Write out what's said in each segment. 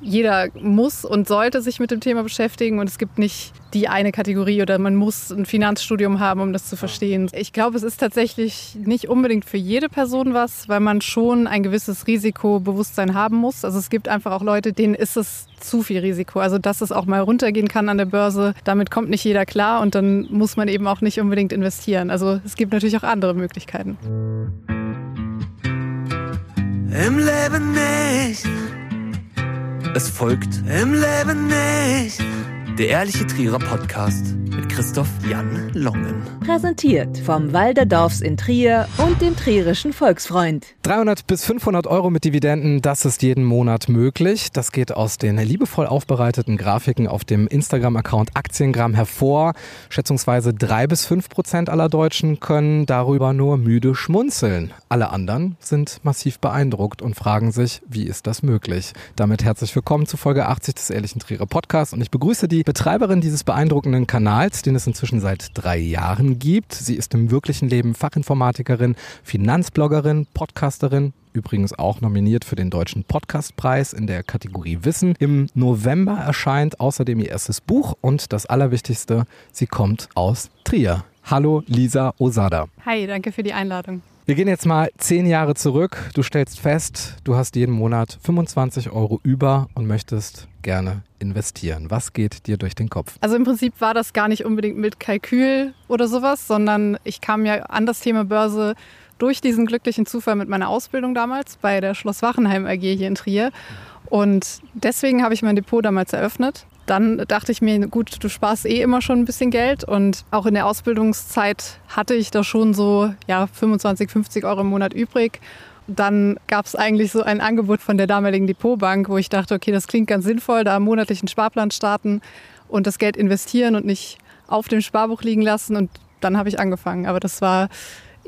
jeder muss und sollte sich mit dem Thema beschäftigen und es gibt nicht die eine Kategorie oder man muss ein Finanzstudium haben, um das zu verstehen. Ich glaube, es ist tatsächlich nicht unbedingt für jede Person was, weil man schon ein gewisses Risikobewusstsein haben muss. Also es gibt einfach auch Leute, denen ist es zu viel Risiko. Also dass es auch mal runtergehen kann an der Börse, damit kommt nicht jeder klar und dann muss man eben auch nicht unbedingt investieren. Also es gibt natürlich auch andere Möglichkeiten. Im Leben nicht. Es folgt Im Leben nicht. Der ehrliche Trierer Podcast mit Christoph Jan Longen. Präsentiert vom Walderdorfs in Trier und dem Trierischen Volksfreund. 300 bis 500 Euro mit Dividenden, das ist jeden Monat möglich. Das geht aus den liebevoll aufbereiteten Grafiken auf dem Instagram-Account Aktiengramm hervor. Schätzungsweise drei bis fünf Prozent aller Deutschen können darüber nur müde schmunzeln. Alle anderen sind massiv beeindruckt und fragen sich, wie ist das möglich? Damit herzlich willkommen zu Folge 80 des Ehrlichen Trierer Podcasts und ich begrüße die Betreiberin dieses beeindruckenden Kanals, den es inzwischen seit drei Jahren gibt. Sie ist im wirklichen Leben Fachinformatikerin, Finanzbloggerin, Podcasterin, übrigens auch nominiert für den Deutschen Podcastpreis in der Kategorie Wissen. Im November erscheint außerdem ihr erstes Buch und das Allerwichtigste, sie kommt aus Trier. Hallo Lisa Osada. Hi, danke für die Einladung. Wir gehen jetzt mal zehn Jahre zurück. Du stellst fest, du hast jeden Monat 25 Euro über und möchtest gerne investieren. Was geht dir durch den Kopf? Also im Prinzip war das gar nicht unbedingt mit Kalkül oder sowas, sondern ich kam ja an das Thema Börse durch diesen glücklichen Zufall mit meiner Ausbildung damals bei der Schloss Wachenheim AG hier in Trier. Und deswegen habe ich mein Depot damals eröffnet dann dachte ich mir, gut, du sparst eh immer schon ein bisschen Geld und auch in der Ausbildungszeit hatte ich da schon so ja, 25, 50 Euro im Monat übrig. Dann gab es eigentlich so ein Angebot von der damaligen Depotbank, wo ich dachte, okay, das klingt ganz sinnvoll, da einen Sparplan starten und das Geld investieren und nicht auf dem Sparbuch liegen lassen. Und dann habe ich angefangen. Aber das war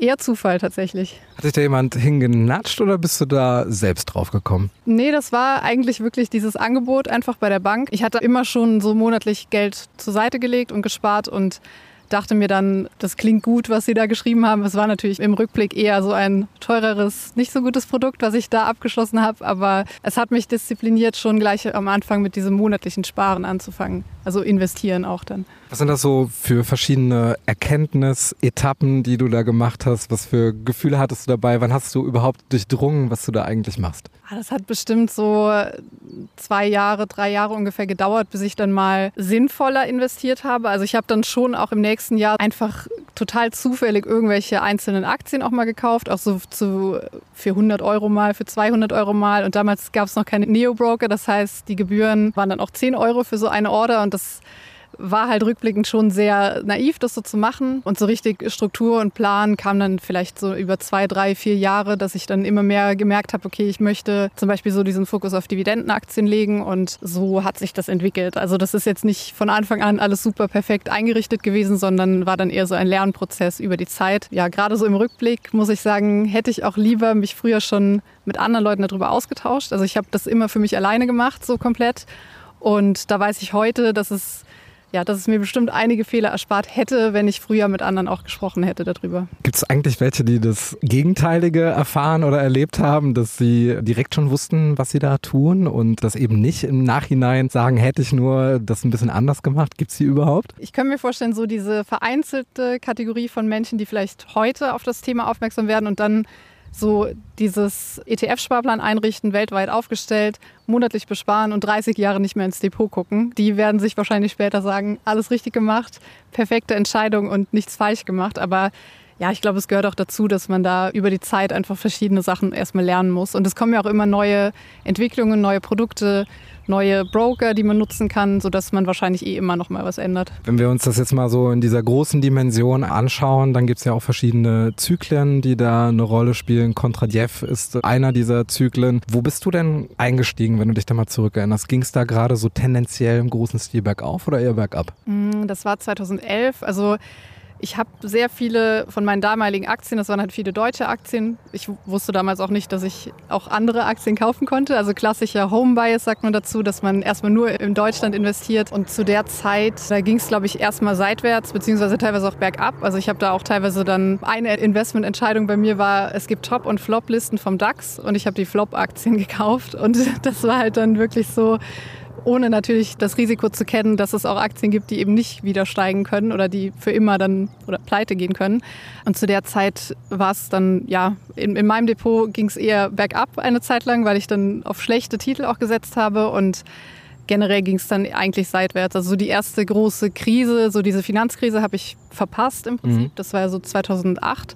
Eher Zufall tatsächlich. Hat dich da jemand hingenatscht oder bist du da selbst drauf gekommen? Nee, das war eigentlich wirklich dieses Angebot einfach bei der Bank. Ich hatte immer schon so monatlich Geld zur Seite gelegt und gespart und dachte mir dann, das klingt gut, was Sie da geschrieben haben. Es war natürlich im Rückblick eher so ein teureres, nicht so gutes Produkt, was ich da abgeschlossen habe. Aber es hat mich diszipliniert, schon gleich am Anfang mit diesem monatlichen Sparen anzufangen. Also investieren auch dann. Was sind das so für verschiedene Erkenntnisetappen, die du da gemacht hast? Was für Gefühle hattest du dabei? Wann hast du überhaupt durchdrungen, was du da eigentlich machst? Ah, das hat bestimmt so zwei Jahre, drei Jahre ungefähr gedauert, bis ich dann mal sinnvoller investiert habe. Also ich habe dann schon auch im nächsten Jahr einfach total zufällig irgendwelche einzelnen Aktien auch mal gekauft, auch so zu, für 100 Euro mal, für 200 Euro mal. Und damals gab es noch keine Neo-Broker, das heißt, die Gebühren waren dann auch 10 Euro für so eine Order und das war halt rückblickend schon sehr naiv, das so zu machen. Und so richtig Struktur und Plan kam dann vielleicht so über zwei, drei, vier Jahre, dass ich dann immer mehr gemerkt habe, okay, ich möchte zum Beispiel so diesen Fokus auf Dividendenaktien legen und so hat sich das entwickelt. Also das ist jetzt nicht von Anfang an alles super perfekt eingerichtet gewesen, sondern war dann eher so ein Lernprozess über die Zeit. Ja, gerade so im Rückblick muss ich sagen, hätte ich auch lieber mich früher schon mit anderen Leuten darüber ausgetauscht. Also ich habe das immer für mich alleine gemacht, so komplett. Und da weiß ich heute, dass es ja, dass es mir bestimmt einige Fehler erspart hätte, wenn ich früher mit anderen auch gesprochen hätte darüber. Gibt es eigentlich welche, die das Gegenteilige erfahren oder erlebt haben, dass sie direkt schon wussten, was sie da tun und das eben nicht im Nachhinein sagen, hätte ich nur das ein bisschen anders gemacht? Gibt es die überhaupt? Ich kann mir vorstellen, so diese vereinzelte Kategorie von Menschen, die vielleicht heute auf das Thema aufmerksam werden und dann so dieses ETF-Sparplan einrichten, weltweit aufgestellt, monatlich besparen und 30 Jahre nicht mehr ins Depot gucken. Die werden sich wahrscheinlich später sagen, alles richtig gemacht, perfekte Entscheidung und nichts falsch gemacht. Aber ja, ich glaube, es gehört auch dazu, dass man da über die Zeit einfach verschiedene Sachen erstmal lernen muss. Und es kommen ja auch immer neue Entwicklungen, neue Produkte, neue Broker, die man nutzen kann, sodass man wahrscheinlich eh immer noch mal was ändert. Wenn wir uns das jetzt mal so in dieser großen Dimension anschauen, dann gibt es ja auch verschiedene Zyklen, die da eine Rolle spielen. Kontradjev ist einer dieser Zyklen. Wo bist du denn eingestiegen, wenn du dich da mal zurückerinnerst? Ging es da gerade so tendenziell im großen Stil bergauf oder eher bergab? Mm, das war 2011. Also Ich habe sehr viele von meinen damaligen Aktien, das waren halt viele deutsche Aktien. Ich wusste damals auch nicht, dass ich auch andere Aktien kaufen konnte. Also klassischer Home Bias sagt man dazu, dass man erstmal nur in Deutschland investiert. Und zu der Zeit, da ging es, glaube ich, erstmal seitwärts, beziehungsweise teilweise auch bergab. Also ich habe da auch teilweise dann eine Investmententscheidung bei mir war, es gibt Top- und Flop-Listen vom DAX und ich habe die Flop-Aktien gekauft. Und das war halt dann wirklich so, ohne natürlich das Risiko zu kennen, dass es auch Aktien gibt, die eben nicht wieder steigen können oder die für immer dann oder pleite gehen können. Und zu der Zeit war es dann, ja, in, in meinem Depot ging es eher bergab eine Zeit lang, weil ich dann auf schlechte Titel auch gesetzt habe und generell ging es dann eigentlich seitwärts. Also so die erste große Krise, so diese Finanzkrise habe ich verpasst im Prinzip. Mhm. Das war ja so 2008.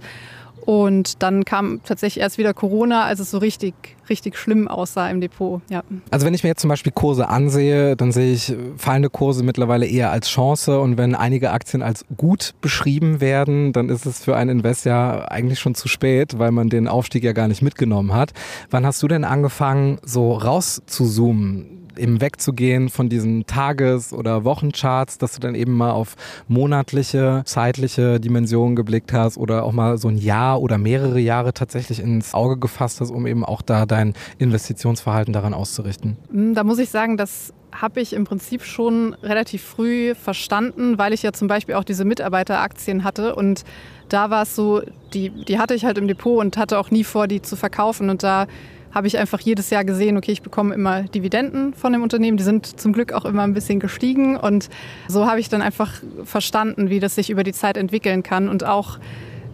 Und dann kam tatsächlich erst wieder Corona, als es so richtig, richtig schlimm aussah im Depot. Ja. Also wenn ich mir jetzt zum Beispiel Kurse ansehe, dann sehe ich fallende Kurse mittlerweile eher als Chance. Und wenn einige Aktien als gut beschrieben werden, dann ist es für einen Invest ja eigentlich schon zu spät, weil man den Aufstieg ja gar nicht mitgenommen hat. Wann hast du denn angefangen, so rauszuzoomen? Eben wegzugehen von diesen Tages- oder Wochencharts, dass du dann eben mal auf monatliche, zeitliche Dimensionen geblickt hast oder auch mal so ein Jahr oder mehrere Jahre tatsächlich ins Auge gefasst hast, um eben auch da dein Investitionsverhalten daran auszurichten? Hm, da muss ich sagen, das habe ich im Prinzip schon relativ früh verstanden, weil ich ja zum Beispiel auch diese Mitarbeiteraktien hatte und da war es so, die, die hatte ich halt im Depot und hatte auch nie vor, die zu verkaufen und da habe ich einfach jedes Jahr gesehen, okay, ich bekomme immer Dividenden von dem Unternehmen. Die sind zum Glück auch immer ein bisschen gestiegen. Und so habe ich dann einfach verstanden, wie das sich über die Zeit entwickeln kann. Und auch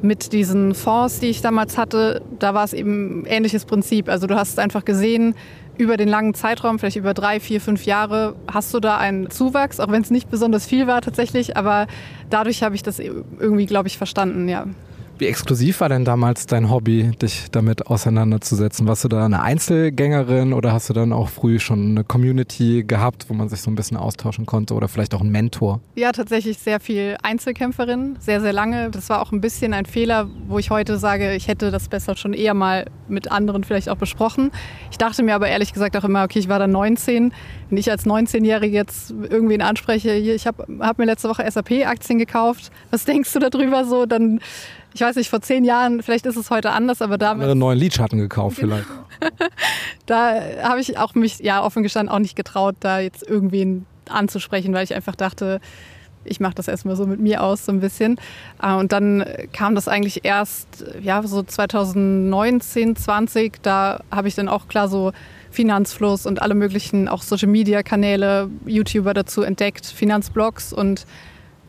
mit diesen Fonds, die ich damals hatte, da war es eben ähnliches Prinzip. Also du hast einfach gesehen, über den langen Zeitraum, vielleicht über drei, vier, fünf Jahre, hast du da einen Zuwachs, auch wenn es nicht besonders viel war tatsächlich. Aber dadurch habe ich das irgendwie, glaube ich, verstanden, ja. Wie exklusiv war denn damals dein Hobby, dich damit auseinanderzusetzen? Warst du da eine Einzelgängerin oder hast du dann auch früh schon eine Community gehabt, wo man sich so ein bisschen austauschen konnte oder vielleicht auch einen Mentor? Ja, tatsächlich sehr viel Einzelkämpferin, sehr, sehr lange. Das war auch ein bisschen ein Fehler, wo ich heute sage, ich hätte das besser schon eher mal mit anderen vielleicht auch besprochen. Ich dachte mir aber ehrlich gesagt auch immer, okay, ich war dann 19. Wenn ich als 19-Jährige jetzt irgendwen anspreche, ich habe hab mir letzte Woche SAP-Aktien gekauft, was denkst du darüber so? Dann ich weiß nicht, vor zehn Jahren, vielleicht ist es heute anders, aber damals. Andere neuen Lidschatten gekauft genau. vielleicht. da habe ich auch mich, ja, offen gestanden, auch nicht getraut, da jetzt irgendwen anzusprechen, weil ich einfach dachte, ich mache das erstmal so mit mir aus, so ein bisschen. Äh, und dann kam das eigentlich erst, ja, so 2019, 20, da habe ich dann auch klar so Finanzfluss und alle möglichen auch Social Media Kanäle, YouTuber dazu entdeckt, Finanzblogs und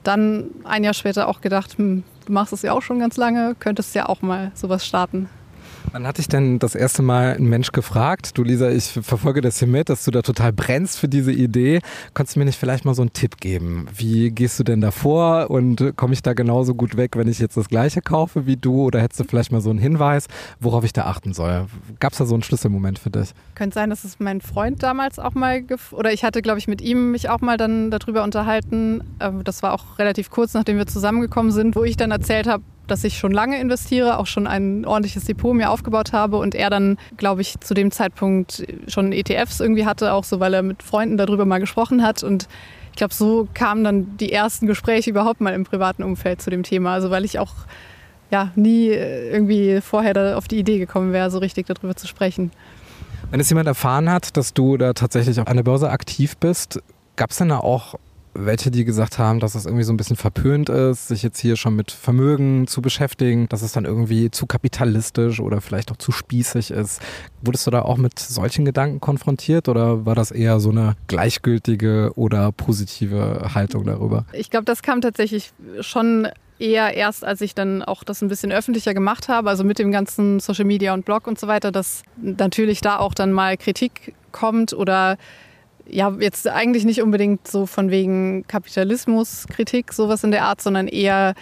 dann ein Jahr später auch gedacht, hm, du machst es ja auch schon ganz lange, könntest ja auch mal sowas starten. Wann hat dich denn das erste Mal ein Mensch gefragt? Du Lisa, ich verfolge das hier mit, dass du da total brennst für diese Idee. Kannst du mir nicht vielleicht mal so einen Tipp geben? Wie gehst du denn da vor und komme ich da genauso gut weg, wenn ich jetzt das gleiche kaufe wie du? Oder hättest du vielleicht mal so einen Hinweis, worauf ich da achten soll? Gab es da so einen Schlüsselmoment für dich? Könnte sein, dass es mein Freund damals auch mal, oder ich hatte, glaube ich, mit ihm mich auch mal dann darüber unterhalten. Ähm, das war auch relativ kurz, nachdem wir zusammengekommen sind, wo ich dann erzählt habe, dass ich schon lange investiere, auch schon ein ordentliches Depot mir aufgebaut habe und er dann, glaube ich, zu dem Zeitpunkt schon ETFs irgendwie hatte, auch so, weil er mit Freunden darüber mal gesprochen hat und ich glaube, so kamen dann die ersten Gespräche überhaupt mal im privaten Umfeld zu dem Thema. Also weil ich auch ja, nie irgendwie vorher auf die Idee gekommen wäre, so richtig darüber zu sprechen. Wenn es jemand erfahren hat, dass du da tatsächlich auf einer Börse aktiv bist, gab es denn da auch welche, die gesagt haben, dass es irgendwie so ein bisschen verpönt ist, sich jetzt hier schon mit Vermögen zu beschäftigen, dass es dann irgendwie zu kapitalistisch oder vielleicht auch zu spießig ist. Wurdest du da auch mit solchen Gedanken konfrontiert oder war das eher so eine gleichgültige oder positive Haltung darüber? Ich glaube, das kam tatsächlich schon eher erst, als ich dann auch das ein bisschen öffentlicher gemacht habe, also mit dem ganzen Social Media und Blog und so weiter, dass natürlich da auch dann mal Kritik kommt oder ja, jetzt eigentlich nicht unbedingt so von wegen Kapitalismuskritik, sowas in der Art, sondern eher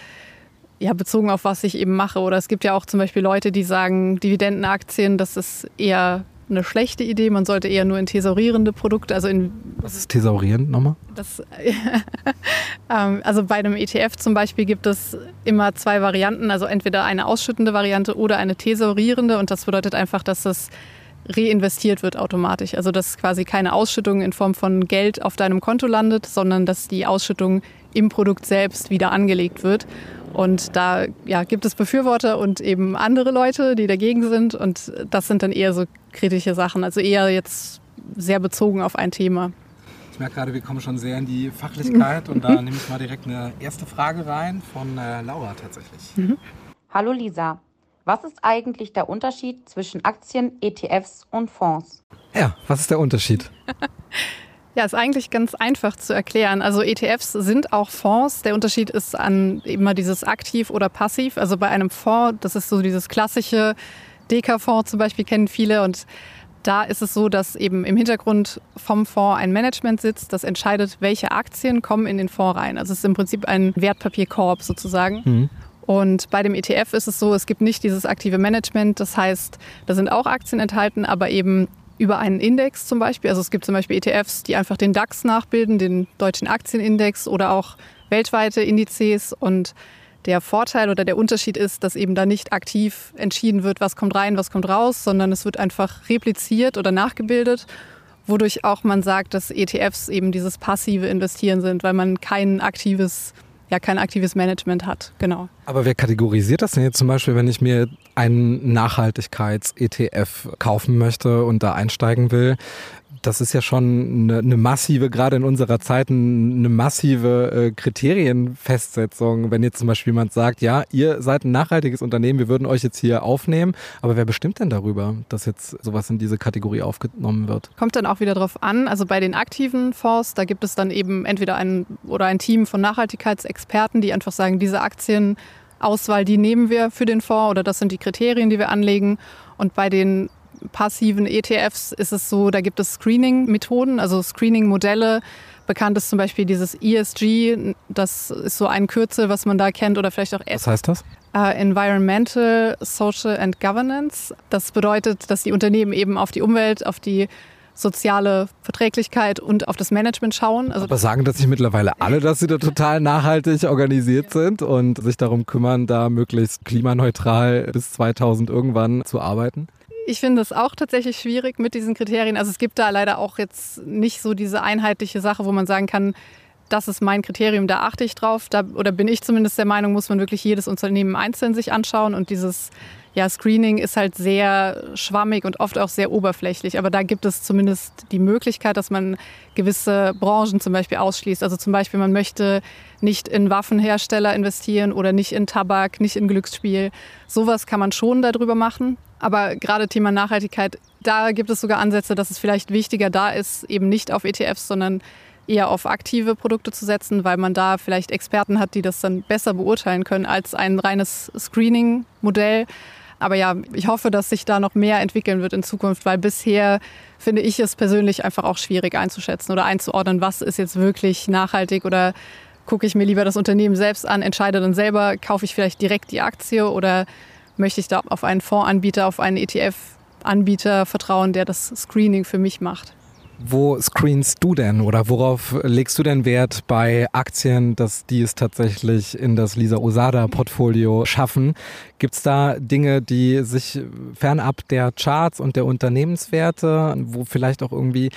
ja, bezogen auf was ich eben mache. Oder es gibt ja auch zum Beispiel Leute, die sagen, Dividendenaktien, das ist eher eine schlechte Idee. Man sollte eher nur in thesaurierende Produkte, also in. Was ist thesaurierend nochmal? Das, ähm, also bei einem ETF zum Beispiel gibt es immer zwei Varianten, also entweder eine ausschüttende Variante oder eine thesaurierende. Und das bedeutet einfach, dass das reinvestiert wird automatisch. Also dass quasi keine Ausschüttung in Form von Geld auf deinem Konto landet, sondern dass die Ausschüttung im Produkt selbst wieder angelegt wird. Und da ja, gibt es Befürworter und eben andere Leute, die dagegen sind. Und das sind dann eher so kritische Sachen, also eher jetzt sehr bezogen auf ein Thema. Ich merke gerade, wir kommen schon sehr in die Fachlichkeit und da nehme ich mal direkt eine erste Frage rein von äh, Laura tatsächlich. Mhm. Hallo Lisa, was ist eigentlich der Unterschied zwischen Aktien, ETFs und Fonds? Ja, was ist der Unterschied? Ja, ist eigentlich ganz einfach zu erklären. Also ETFs sind auch Fonds. Der Unterschied ist an immer dieses aktiv oder passiv. Also bei einem Fonds, das ist so dieses klassische Deka-Fonds zum Beispiel kennen viele und da ist es so, dass eben im Hintergrund vom Fonds ein Management sitzt, das entscheidet, welche Aktien kommen in den Fonds rein. Also es ist im Prinzip ein Wertpapierkorb sozusagen. Mhm. Und bei dem ETF ist es so, es gibt nicht dieses aktive Management. Das heißt, da sind auch Aktien enthalten, aber eben über einen Index zum Beispiel. Also es gibt zum Beispiel ETFs, die einfach den DAX nachbilden, den deutschen Aktienindex oder auch weltweite Indizes. Und der Vorteil oder der Unterschied ist, dass eben da nicht aktiv entschieden wird, was kommt rein, was kommt raus, sondern es wird einfach repliziert oder nachgebildet, wodurch auch man sagt, dass ETFs eben dieses passive Investieren sind, weil man kein aktives ja kein aktives Management hat. Genau. Aber wer kategorisiert das denn jetzt zum Beispiel, wenn ich mir einen Nachhaltigkeits-ETF kaufen möchte und da einsteigen will? Das ist ja schon eine, eine massive, gerade in unserer Zeit, eine massive äh, Kriterienfestsetzung. Wenn jetzt zum Beispiel jemand sagt, ja, ihr seid ein nachhaltiges Unternehmen, wir würden euch jetzt hier aufnehmen, aber wer bestimmt denn darüber, dass jetzt sowas in diese Kategorie aufgenommen wird? Kommt dann auch wieder drauf an. Also bei den aktiven Fonds, da gibt es dann eben entweder ein oder ein Team von Nachhaltigkeitsexperten, die einfach sagen, diese Aktienauswahl, die nehmen wir für den Fonds oder das sind die Kriterien, die wir anlegen. Und bei den passiven ETFs ist es so, da gibt es Screening-Methoden, also Screening-Modelle. Bekannt ist zum Beispiel dieses ESG, das ist so ein Kürzel, was man da kennt oder vielleicht auch. Was heißt das? Uh, Environmental, Social and Governance. Das bedeutet, dass die Unternehmen eben auf die Umwelt, auf die soziale Verträglichkeit und auf das Management schauen. Also Aber sagen das nicht mittlerweile alle, dass sie da total nachhaltig organisiert sind und sich darum kümmern, da möglichst klimaneutral bis 2000 irgendwann zu arbeiten? Ich finde es auch tatsächlich schwierig mit diesen Kriterien. Also es gibt da leider auch jetzt nicht so diese einheitliche Sache, wo man sagen kann, das ist mein Kriterium, da achte ich drauf. Da, oder bin ich zumindest der Meinung, muss man wirklich jedes Unternehmen einzeln sich anschauen. Und dieses ja, Screening ist halt sehr schwammig und oft auch sehr oberflächlich. Aber da gibt es zumindest die Möglichkeit, dass man gewisse Branchen zum Beispiel ausschließt. Also zum Beispiel, man möchte nicht in Waffenhersteller investieren oder nicht in Tabak, nicht in Glücksspiel. Sowas kann man schon darüber machen. Aber gerade Thema Nachhaltigkeit, da gibt es sogar Ansätze, dass es vielleicht wichtiger da ist, eben nicht auf ETFs, sondern eher auf aktive Produkte zu setzen, weil man da vielleicht Experten hat, die das dann besser beurteilen können als ein reines Screening-Modell. Aber ja, ich hoffe, dass sich da noch mehr entwickeln wird in Zukunft, weil bisher finde ich es persönlich einfach auch schwierig einzuschätzen oder einzuordnen, was ist jetzt wirklich nachhaltig oder gucke ich mir lieber das Unternehmen selbst an, entscheide dann selber, kaufe ich vielleicht direkt die Aktie oder möchte ich da auf einen Fondsanbieter, auf einen ETF-Anbieter vertrauen, der das Screening für mich macht. Wo screenst du denn oder worauf legst du denn Wert bei Aktien, dass die es tatsächlich in das Lisa Osada Portfolio schaffen? Gibt es da Dinge, die sich fernab der Charts und der Unternehmenswerte, wo vielleicht auch irgendwie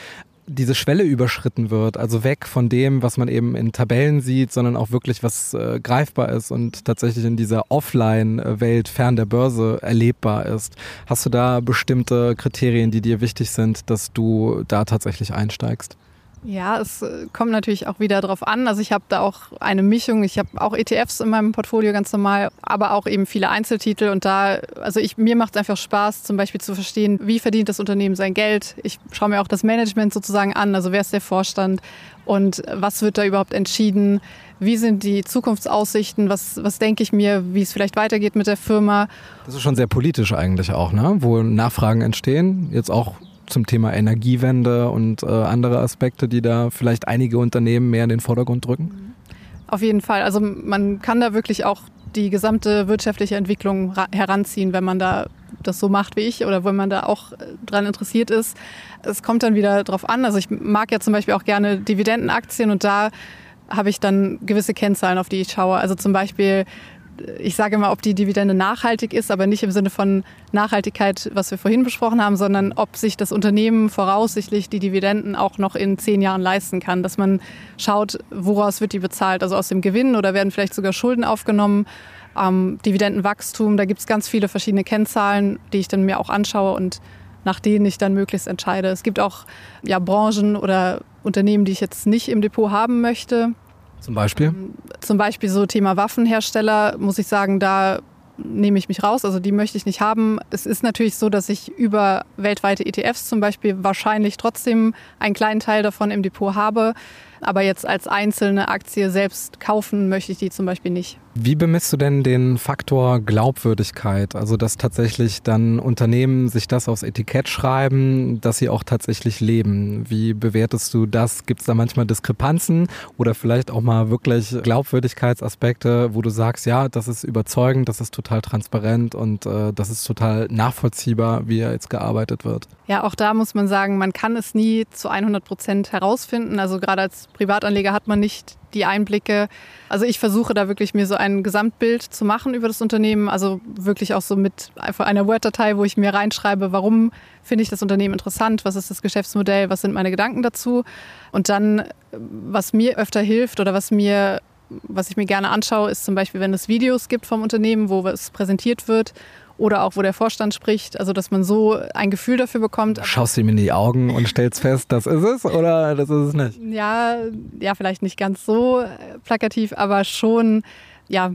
diese Schwelle überschritten wird, also weg von dem, was man eben in Tabellen sieht, sondern auch wirklich was äh, greifbar ist und tatsächlich in dieser Offline-Welt fern der Börse erlebbar ist. Hast du da bestimmte Kriterien, die dir wichtig sind, dass du da tatsächlich einsteigst? Ja, es äh, kommt natürlich auch wieder darauf an. Also ich habe da auch eine Mischung. Ich habe auch ETFs in meinem Portfolio ganz normal, aber auch eben viele Einzeltitel. Und da, also ich, mir macht es einfach Spaß, zum Beispiel zu verstehen, wie verdient das Unternehmen sein Geld. Ich schaue mir auch das Management sozusagen an. Also wer ist der Vorstand und was wird da überhaupt entschieden? Wie sind die Zukunftsaussichten? Was, was denke ich mir, wie es vielleicht weitergeht mit der Firma? Das ist schon sehr politisch eigentlich auch, ne? wo Nachfragen entstehen. Jetzt auch zum Thema Energiewende und äh, andere Aspekte, die da vielleicht einige Unternehmen mehr in den Vordergrund drücken? Auf jeden Fall. Also man kann da wirklich auch die gesamte wirtschaftliche Entwicklung heranziehen, wenn man da das so macht wie ich oder wenn man da auch äh, dran interessiert ist. Es kommt dann wieder drauf an. Also ich mag ja zum Beispiel auch gerne Dividendenaktien und da habe ich dann gewisse Kennzahlen, auf die ich schaue. Also zum Beispiel ich sage immer, ob die Dividende nachhaltig ist, aber nicht im Sinne von Nachhaltigkeit, was wir vorhin besprochen haben, sondern ob sich das Unternehmen voraussichtlich die Dividenden auch noch in zehn Jahren leisten kann. Dass man schaut, woraus wird die bezahlt, also aus dem Gewinn oder werden vielleicht sogar Schulden aufgenommen. Ähm, Dividendenwachstum, da gibt es ganz viele verschiedene Kennzahlen, die ich dann mir auch anschaue und nach denen ich dann möglichst entscheide. Es gibt auch ja, Branchen oder Unternehmen, die ich jetzt nicht im Depot haben möchte. Zum Beispiel? Ähm, zum Beispiel so Thema Waffenhersteller, muss ich sagen, da nehme ich mich raus. Also die möchte ich nicht haben. Es ist natürlich so, dass ich über weltweite ETFs zum Beispiel wahrscheinlich trotzdem einen kleinen Teil davon im Depot habe. Aber jetzt als einzelne Aktie selbst kaufen möchte ich die zum Beispiel nicht. Wie bemisst du denn den Faktor Glaubwürdigkeit? Also, dass tatsächlich dann Unternehmen sich das aufs Etikett schreiben, dass sie auch tatsächlich leben. Wie bewertest du das? Gibt es da manchmal Diskrepanzen oder vielleicht auch mal wirklich Glaubwürdigkeitsaspekte, wo du sagst, ja, das ist überzeugend, das ist total transparent und äh, das ist total nachvollziehbar, wie jetzt gearbeitet wird? Ja, auch da muss man sagen, man kann es nie zu 100 Prozent herausfinden. Also gerade als Privatanleger hat man nicht die Einblicke. Also ich versuche da wirklich mir so ein Gesamtbild zu machen über das Unternehmen. Also wirklich auch so mit einer Word-Datei, wo ich mir reinschreibe, warum finde ich das Unternehmen interessant, was ist das Geschäftsmodell, was sind meine Gedanken dazu. Und dann, was mir öfter hilft oder was mir was ich mir gerne anschaue, ist zum Beispiel, wenn es Videos gibt vom Unternehmen, wo es präsentiert wird oder auch wo der Vorstand spricht, also dass man so ein Gefühl dafür bekommt. Schaust du ihm in die Augen und stellst fest, das ist es oder das ist es nicht? Ja, ja, vielleicht nicht ganz so plakativ, aber schon, ja,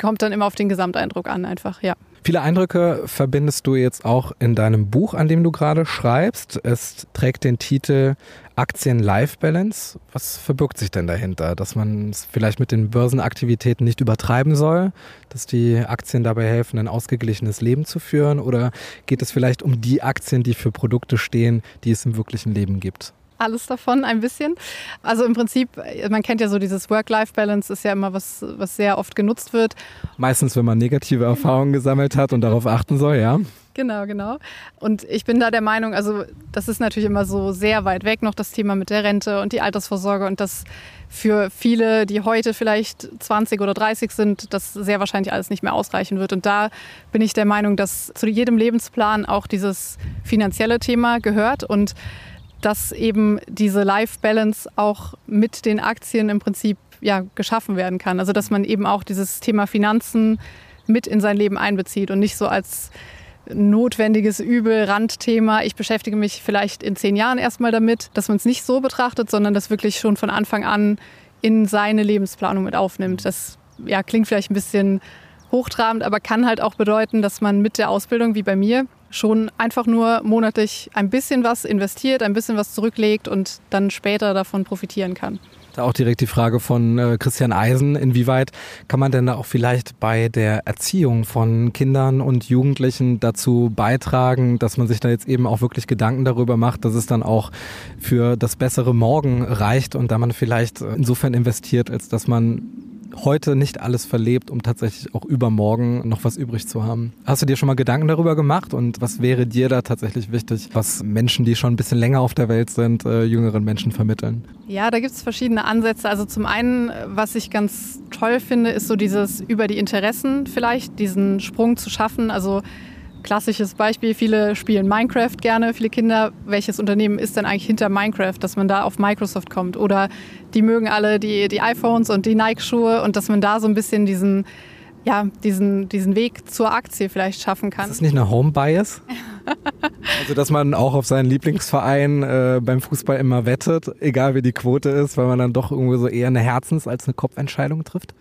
kommt dann immer auf den Gesamteindruck an einfach, ja. Viele Eindrücke verbindest du jetzt auch in deinem Buch, an dem du gerade schreibst. Es trägt den Titel Aktien-Life-Balance. Was verbirgt sich denn dahinter? Dass man es vielleicht mit den Börsenaktivitäten nicht übertreiben soll, dass die Aktien dabei helfen, ein ausgeglichenes Leben zu führen? Oder geht es vielleicht um die Aktien, die für Produkte stehen, die es im wirklichen Leben gibt? Alles davon ein bisschen. Also im Prinzip, man kennt ja so dieses Work-Life-Balance, ist ja immer was, was sehr oft genutzt wird. Meistens, wenn man negative Erfahrungen gesammelt hat und darauf achten soll, ja. Genau, genau. Und ich bin da der Meinung, also das ist natürlich immer so sehr weit weg noch das Thema mit der Rente und die Altersvorsorge und das für viele, die heute vielleicht 20 oder 30 sind, das sehr wahrscheinlich alles nicht mehr ausreichen wird. Und da bin ich der Meinung, dass zu jedem Lebensplan auch dieses finanzielle Thema gehört und dass eben diese Life-Balance auch mit den Aktien im Prinzip ja, geschaffen werden kann. Also dass man eben auch dieses Thema Finanzen mit in sein Leben einbezieht und nicht so als notwendiges Übel, Randthema. Ich beschäftige mich vielleicht in zehn Jahren erstmal damit, dass man es nicht so betrachtet, sondern das wirklich schon von Anfang an in seine Lebensplanung mit aufnimmt. Das ja, klingt vielleicht ein bisschen hochtrabend, aber kann halt auch bedeuten, dass man mit der Ausbildung, wie bei mir, schon einfach nur monatlich ein bisschen was investiert, ein bisschen was zurücklegt und dann später davon profitieren kann. Da auch direkt die Frage von äh, Christian Eisen, inwieweit kann man denn da auch vielleicht bei der Erziehung von Kindern und Jugendlichen dazu beitragen, dass man sich da jetzt eben auch wirklich Gedanken darüber macht, dass es dann auch für das bessere Morgen reicht und da man vielleicht insofern investiert, als dass man heute nicht alles verlebt, um tatsächlich auch übermorgen noch was übrig zu haben. Hast du dir schon mal Gedanken darüber gemacht und was wäre dir da tatsächlich wichtig, was Menschen, die schon ein bisschen länger auf der Welt sind, äh, jüngeren Menschen vermitteln? Ja, da gibt es verschiedene Ansätze. Also zum einen, was ich ganz toll finde, ist so dieses über die Interessen vielleicht, diesen Sprung zu schaffen. Also Klassisches Beispiel, viele spielen Minecraft gerne, viele Kinder. Welches Unternehmen ist denn eigentlich hinter Minecraft, dass man da auf Microsoft kommt? Oder die mögen alle die, die iPhones und die Nike-Schuhe und dass man da so ein bisschen diesen, ja, diesen, diesen Weg zur Aktie vielleicht schaffen kann. Ist das nicht eine Home-Bias? also, dass man auch auf seinen Lieblingsverein äh, beim Fußball immer wettet, egal wie die Quote ist, weil man dann doch irgendwie so eher eine Herzens- als eine Kopfentscheidung trifft?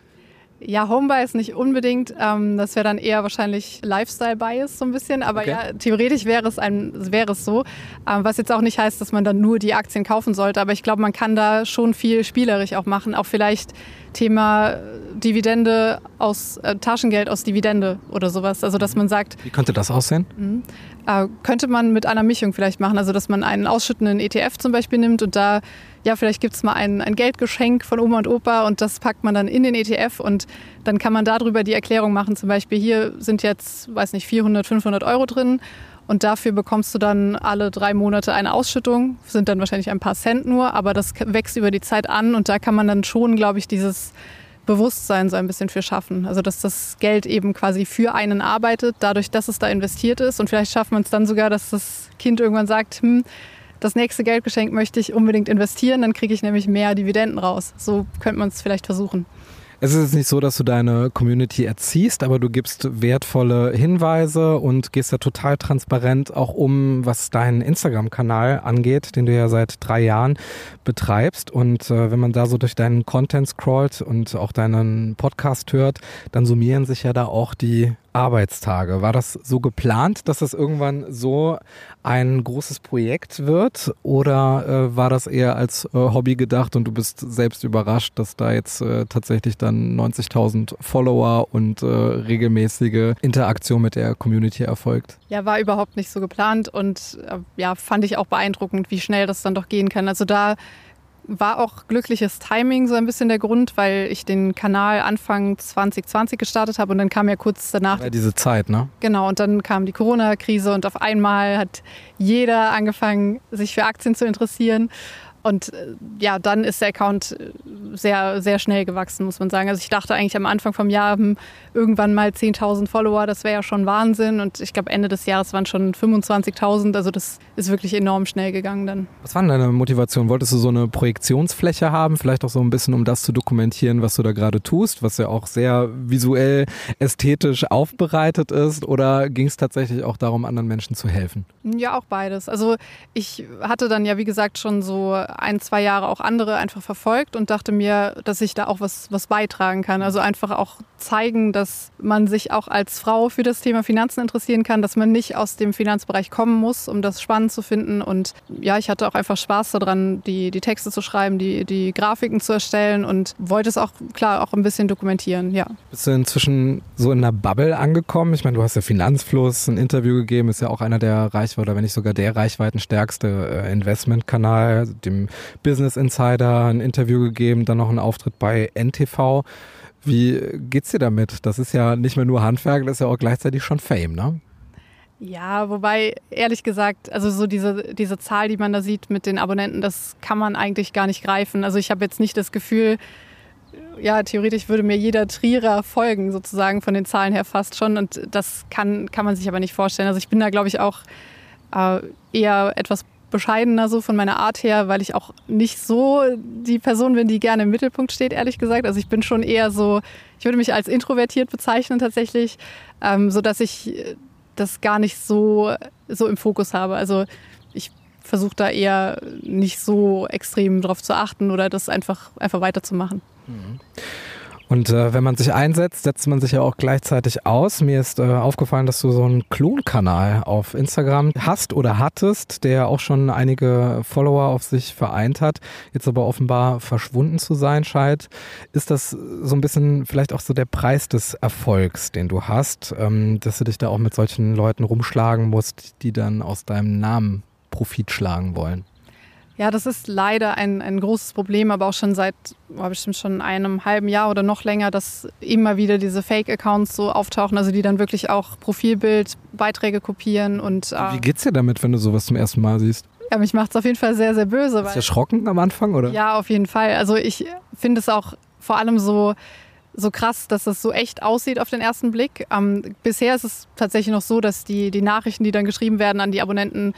Ja, Home-Bias nicht unbedingt. Ähm, das wäre dann eher wahrscheinlich Lifestyle-Bias so ein bisschen. Aber okay. ja, theoretisch wäre es, ein, wäre es so. Ähm, was jetzt auch nicht heißt, dass man dann nur die Aktien kaufen sollte. Aber ich glaube, man kann da schon viel spielerisch auch machen. Auch vielleicht Thema Dividende aus äh, Taschengeld aus Dividende oder sowas. Also dass man sagt. Wie könnte das aussehen? Mh, äh, könnte man mit einer Mischung vielleicht machen. Also dass man einen ausschüttenden ETF zum Beispiel nimmt und da ja, vielleicht gibt es mal ein, ein Geldgeschenk von Oma und Opa und das packt man dann in den ETF und dann kann man darüber die Erklärung machen. Zum Beispiel hier sind jetzt, weiß nicht, 400, 500 Euro drin und dafür bekommst du dann alle drei Monate eine Ausschüttung. Sind dann wahrscheinlich ein paar Cent nur, aber das wächst über die Zeit an und da kann man dann schon, glaube ich, dieses Bewusstsein so ein bisschen für schaffen. Also dass das Geld eben quasi für einen arbeitet, dadurch, dass es da investiert ist. Und vielleicht schafft man es dann sogar, dass das Kind irgendwann sagt, hm, das nächste Geldgeschenk möchte ich unbedingt investieren, dann kriege ich nämlich mehr Dividenden raus. So könnte man es vielleicht versuchen. Es ist nicht so, dass du deine Community erziehst, aber du gibst wertvolle Hinweise und gehst da total transparent auch um, was deinen Instagram-Kanal angeht, den du ja seit drei Jahren betreibst. Und äh, wenn man da so durch deinen Content scrollt und auch deinen Podcast hört, dann summieren sich ja da auch die Arbeitstage. War das so geplant, dass das irgendwann so ein großes Projekt wird oder äh, war das eher als äh, Hobby gedacht und du bist selbst überrascht, dass da jetzt äh, tatsächlich dann 90.000 Follower und äh, regelmäßige Interaktion mit der Community erfolgt? Ja, war überhaupt nicht so geplant und äh, ja, fand ich auch beeindruckend, wie schnell das dann doch gehen kann. Also da war auch glückliches Timing so ein bisschen der Grund, weil ich den Kanal Anfang 2020 gestartet habe und dann kam ja kurz danach. Ja, diese Zeit, ne? Genau, und dann kam die Corona-Krise und auf einmal hat jeder angefangen, sich für Aktien zu interessieren. Und äh, ja, dann ist der Account äh, sehr, sehr schnell gewachsen, muss man sagen. Also ich dachte eigentlich am Anfang vom Jahr haben irgendwann mal 10.000 Follower, das wäre ja schon Wahnsinn. Und ich glaube, Ende des Jahres waren schon 25.000. Also das ist wirklich enorm schnell gegangen dann. Was war denn deine Motivation? Wolltest du so eine Projektionsfläche haben? Vielleicht auch so ein bisschen, um das zu dokumentieren, was du da gerade tust, was ja auch sehr visuell, ästhetisch aufbereitet ist? Oder ging es tatsächlich auch darum, anderen Menschen zu helfen? Ja, auch beides. Also ich hatte dann ja, wie gesagt, schon so ein, zwei Jahre auch andere einfach verfolgt und dachte mir, dass ich da auch was, was beitragen kann. Also einfach auch zeigen, dass man sich auch als Frau für das Thema Finanzen interessieren kann, dass man nicht aus dem Finanzbereich kommen muss, um das spannend zu finden. Und ja, ich hatte auch einfach Spaß daran, die, die Texte zu schreiben, die, die Grafiken zu erstellen und wollte es auch klar auch ein bisschen dokumentieren, ja. Bist du inzwischen so in einer Bubble angekommen? Ich meine, du hast ja Finanzfluss, ein Interview gegeben, ist ja auch einer der Reichweiten oder wenn nicht sogar der reichweitenstärkste äh, Investmentkanal, Business Insider ein Interview gegeben, dann noch einen Auftritt bei NTV. Wie geht's dir damit? Das ist ja nicht mehr nur Handwerk, das ist ja auch gleichzeitig schon Fame, ne? Ja, wobei, ehrlich gesagt, also so diese, diese Zahl, die man da sieht mit den Abonnenten, das kann man eigentlich gar nicht greifen. Also ich habe jetzt nicht das Gefühl, ja, theoretisch würde mir jeder Trierer folgen, sozusagen von den Zahlen her fast schon. Und das kann, kann man sich aber nicht vorstellen. Also ich bin da, glaube ich, auch äh, eher etwas bescheidener so von meiner Art her, weil ich auch nicht so die Person bin, die gerne im Mittelpunkt steht, ehrlich gesagt. Also ich bin schon eher so, ich würde mich als introvertiert bezeichnen tatsächlich, ähm, so dass ich das gar nicht so, so im Fokus habe. Also ich versuche da eher nicht so extrem drauf zu achten oder das einfach, einfach weiterzumachen. Mhm. Und äh, wenn man sich einsetzt, setzt man sich ja auch gleichzeitig aus. Mir ist äh, aufgefallen, dass du so einen Klonkanal auf Instagram hast oder hattest, der auch schon einige Follower auf sich vereint hat, jetzt aber offenbar verschwunden zu sein scheint. Ist das so ein bisschen vielleicht auch so der Preis des Erfolgs, den du hast, ähm, dass du dich da auch mit solchen Leuten rumschlagen musst, die dann aus deinem Namen Profit schlagen wollen? Ja, das ist leider ein, ein großes Problem, aber auch schon seit oh, bestimmt schon einem halben Jahr oder noch länger, dass immer wieder diese Fake-Accounts so auftauchen, also die dann wirklich auch Profilbild, Beiträge kopieren und. Äh, Wie geht's dir damit, wenn du sowas zum ersten Mal siehst? Ja, mich macht es auf jeden Fall sehr, sehr böse. Ist erschrocken am Anfang, oder? Ja, auf jeden Fall. Also ich finde es auch vor allem so so krass, dass es so echt aussieht auf den ersten Blick. Ähm, bisher ist es tatsächlich noch so, dass die, die Nachrichten, die dann geschrieben werden an die Abonnenten,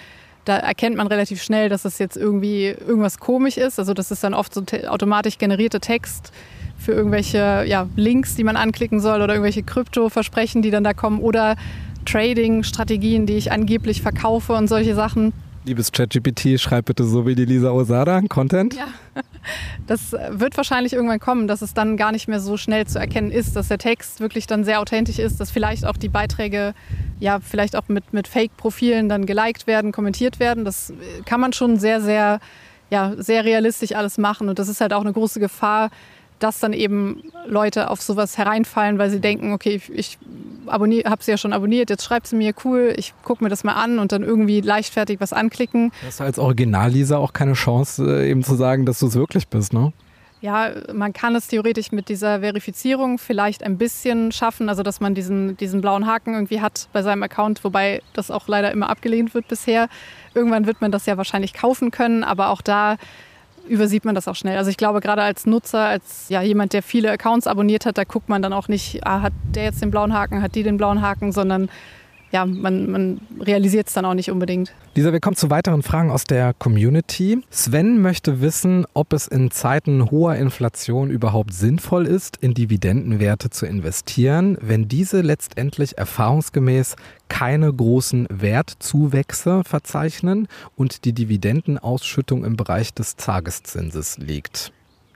da erkennt man relativ schnell, dass es jetzt irgendwie irgendwas komisch ist. Also das ist dann oft so automatisch generierte Text für irgendwelche ja, Links, die man anklicken soll oder irgendwelche Krypto-Versprechen, die dann da kommen oder Trading-Strategien, die ich angeblich verkaufe und solche Sachen. Liebes ChatGPT, schreib bitte so wie die Lisa Osada Content. Ja, das wird wahrscheinlich irgendwann kommen, dass es dann gar nicht mehr so schnell zu erkennen ist, dass der Text wirklich dann sehr authentisch ist, dass vielleicht auch die Beiträge ja vielleicht auch mit, mit Fake-Profilen dann geliked werden, kommentiert werden. Das kann man schon sehr, sehr, ja, sehr realistisch alles machen. Und das ist halt auch eine große Gefahr, dass dann eben Leute auf sowas hereinfallen, weil sie denken, okay, ich habe sie ja schon abonniert, jetzt schreibt sie mir, cool, ich gucke mir das mal an und dann irgendwie leichtfertig was anklicken. Hast du als Original-Lisa auch keine Chance, äh, eben zu sagen, dass du es wirklich bist, ne? Ja, man kann es theoretisch mit dieser Verifizierung vielleicht ein bisschen schaffen, also dass man diesen, diesen blauen Haken irgendwie hat bei seinem Account, wobei das auch leider immer abgelehnt wird bisher. Irgendwann wird man das ja wahrscheinlich kaufen können, aber auch da übersieht man das auch schnell. Also ich glaube, gerade als Nutzer, als ja, jemand, der viele Accounts abonniert hat, da guckt man dann auch nicht, ah, hat der jetzt den blauen Haken, hat die den blauen Haken, sondern ja, man, man realisiert es dann auch nicht unbedingt. Lisa, wir kommen zu weiteren Fragen aus der Community. Sven möchte wissen, ob es in Zeiten hoher Inflation überhaupt sinnvoll ist, in Dividendenwerte zu investieren, wenn diese letztendlich erfahrungsgemäß keine großen Wertzuwächse verzeichnen und die Dividendenausschüttung im Bereich des Tageszinses liegt.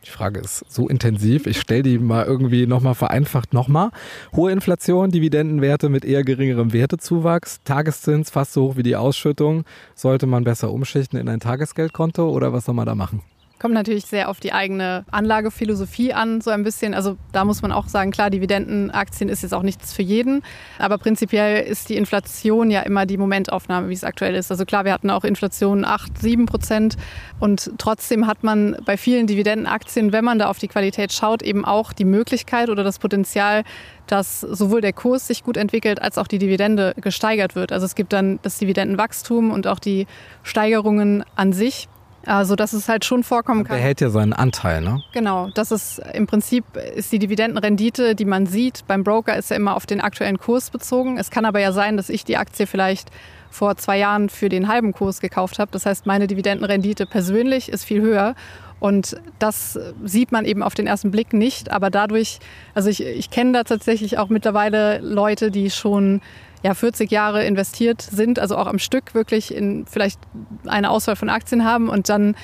Die Frage ist so intensiv. Ich stelle die mal irgendwie nochmal vereinfacht nochmal. Hohe Inflation, Dividendenwerte mit eher geringerem Wertezuwachs, Tageszins fast so hoch wie die Ausschüttung. Sollte man besser umschichten in ein Tagesgeldkonto oder was soll man da machen? Kommt natürlich sehr auf die eigene Anlagephilosophie an, so ein bisschen. Also da muss man auch sagen, klar, Dividendenaktien ist jetzt auch nichts für jeden. Aber prinzipiell ist die Inflation ja immer die Momentaufnahme, wie es aktuell ist. Also klar, wir hatten auch Inflation 8, 7 Prozent. Und trotzdem hat man bei vielen Dividendenaktien, wenn man da auf die Qualität schaut, eben auch die Möglichkeit oder das Potenzial, dass sowohl der Kurs sich gut entwickelt, als auch die Dividende gesteigert wird. Also es gibt dann das Dividendenwachstum und auch die Steigerungen an sich. Also, dass es halt schon vorkommen kann. Der hält ja seinen Anteil, ne? Genau. Das ist im Prinzip ist die Dividendenrendite, die man sieht beim Broker, ist ja immer auf den aktuellen Kurs bezogen. Es kann aber ja sein, dass ich die Aktie vielleicht vor zwei Jahren für den halben Kurs gekauft habe. Das heißt, meine Dividendenrendite persönlich ist viel höher. Und das sieht man eben auf den ersten Blick nicht. Aber dadurch, also ich, ich kenne da tatsächlich auch mittlerweile Leute, die schon ja, 40 Jahre investiert sind, also auch am Stück wirklich in vielleicht eine Auswahl von Aktien haben und dann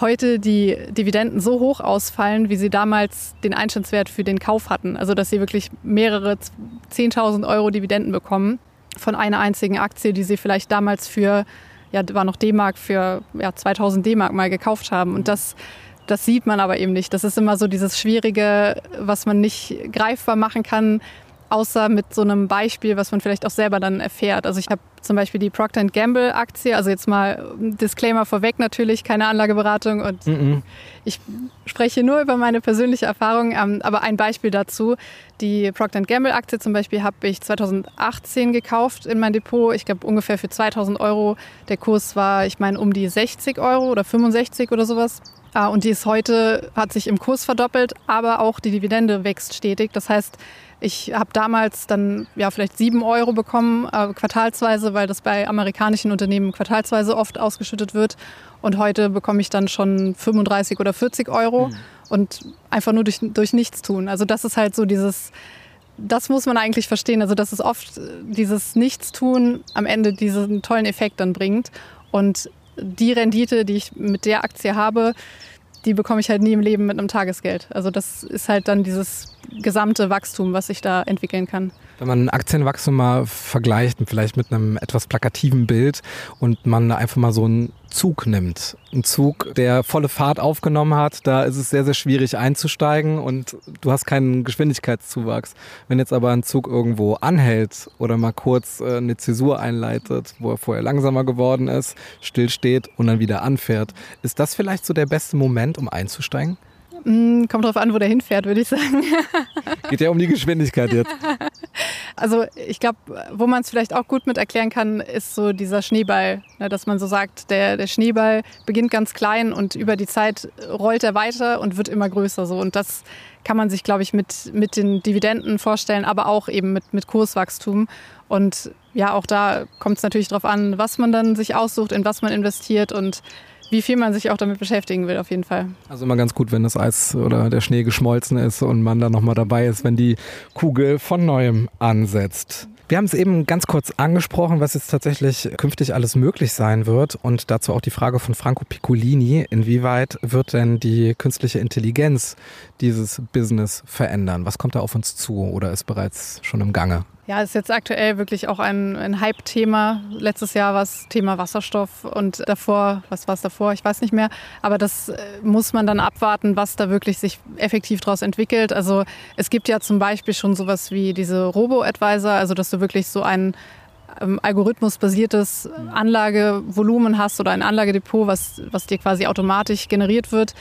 heute die Dividenden so hoch ausfallen, wie sie damals den Einstandswert für den Kauf hatten. Also dass sie wirklich mehrere 10.000 Euro Dividenden bekommen von einer einzigen Aktie, die sie vielleicht damals für, ja, war noch D-Mark, für ja, 2000 D-Mark mal gekauft haben. Und das, das sieht man aber eben nicht. Das ist immer so dieses Schwierige, was man nicht greifbar machen kann außer mit so einem Beispiel, was man vielleicht auch selber dann erfährt. Also ich habe zum Beispiel die Procter Gamble Aktie, also jetzt mal Disclaimer vorweg natürlich, keine Anlageberatung und mm -mm. ich spreche nur über meine persönliche Erfahrung, ähm, aber ein Beispiel dazu, die Procter Gamble Aktie zum Beispiel habe ich 2018 gekauft in mein Depot, ich glaube ungefähr für 2000 Euro, der Kurs war, ich meine, um die 60 Euro oder 65 oder sowas. Ah, und die ist heute, hat sich im Kurs verdoppelt, aber auch die Dividende wächst stetig. Das heißt, ich habe damals dann ja vielleicht sieben Euro bekommen, äh, quartalsweise, weil das bei amerikanischen Unternehmen quartalsweise oft ausgeschüttet wird. Und heute bekomme ich dann schon 35 oder 40 Euro mhm. und einfach nur durch, durch nichts tun. Also das ist halt so dieses, das muss man eigentlich verstehen. Also dass es oft dieses Nichtstun am Ende diesen tollen Effekt dann bringt. Und die Rendite, die ich mit der Aktie habe, die bekomme ich halt nie im Leben mit einem Tagesgeld. Also das ist halt dann dieses gesamte Wachstum, was sich da entwickeln kann. Wenn man Aktienwachstum mal vergleicht, vielleicht mit einem etwas plakativen Bild und man einfach mal so einen Zug nimmt, ein Zug, der volle Fahrt aufgenommen hat, da ist es sehr, sehr schwierig einzusteigen und du hast keinen Geschwindigkeitszuwachs. Wenn jetzt aber ein Zug irgendwo anhält oder mal kurz äh, eine Zäsur einleitet, wo er vorher langsamer geworden ist, stillsteht und dann wieder anfährt, ist das vielleicht so der beste Moment, um einzusteigen? Mm, kommt drauf an, wo der hinfährt, würde ich sagen. Geht ja um die Geschwindigkeit jetzt. Also ich glaube, wo man es vielleicht auch gut mit erklären kann, ist so dieser Schneeball, ne, dass man so sagt, der, der Schneeball beginnt ganz klein und über die Zeit rollt er weiter und wird immer größer. So. Und das kann man sich, glaube ich, mit, mit den Dividenden vorstellen, aber auch eben mit, mit Kurswachstum. Und ja, auch da kommt es natürlich darauf an, was man dann sich aussucht, in was man investiert und wie viel man sich auch damit beschäftigen will, auf jeden Fall. Also immer ganz gut, wenn das Eis oder der Schnee geschmolzen ist und man dann nochmal dabei ist, wenn die Kugel von neuem ansetzt. Wir haben es eben ganz kurz angesprochen, was jetzt tatsächlich künftig alles möglich sein wird und dazu auch die Frage von Franco Piccolini, inwieweit wird denn die künstliche Intelligenz dieses Business verändern? Was kommt da auf uns zu oder ist bereits schon im Gange? Ja, ist jetzt aktuell wirklich auch ein, ein Hype-Thema. Letztes Jahr war es Thema Wasserstoff und davor, was war es davor? Ich weiß nicht mehr. Aber das äh, muss man dann abwarten, was da wirklich sich effektiv daraus entwickelt. Also es gibt ja zum Beispiel schon sowas wie diese Robo-Advisor, also dass du wirklich so ein ähm, algorithmusbasiertes Anlagevolumen hast oder ein Anlagedepot, was, was dir quasi automatisch generiert wird